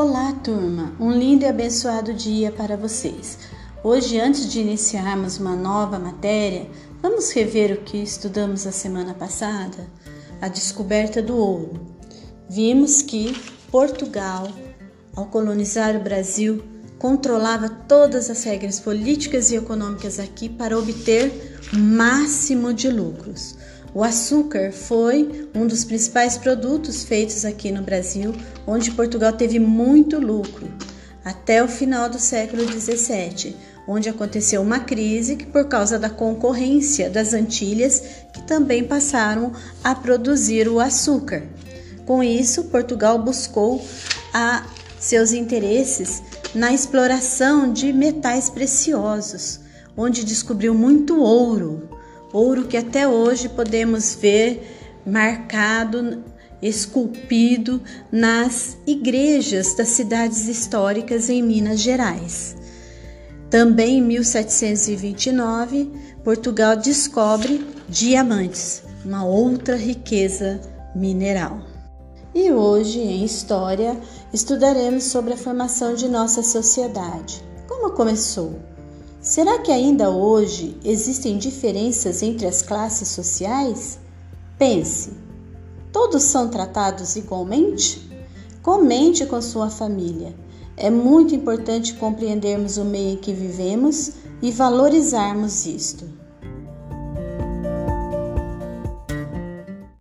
Olá, turma! Um lindo e abençoado dia para vocês. Hoje, antes de iniciarmos uma nova matéria, vamos rever o que estudamos a semana passada? A descoberta do ouro. Vimos que Portugal, ao colonizar o Brasil, controlava todas as regras políticas e econômicas aqui para obter o máximo de lucros. O açúcar foi um dos principais produtos feitos aqui no Brasil, onde Portugal teve muito lucro, até o final do século XVII, onde aconteceu uma crise que, por causa da concorrência das Antilhas, que também passaram a produzir o açúcar. Com isso, Portugal buscou a seus interesses na exploração de metais preciosos, onde descobriu muito ouro ouro que até hoje podemos ver marcado, esculpido nas igrejas das cidades históricas em Minas Gerais. Também em 1729, Portugal descobre diamantes, uma outra riqueza mineral. E hoje, em História, estudaremos sobre a formação de nossa sociedade. Como começou? Será que ainda hoje existem diferenças entre as classes sociais? Pense: todos são tratados igualmente? Comente com sua família. É muito importante compreendermos o meio em que vivemos e valorizarmos isto.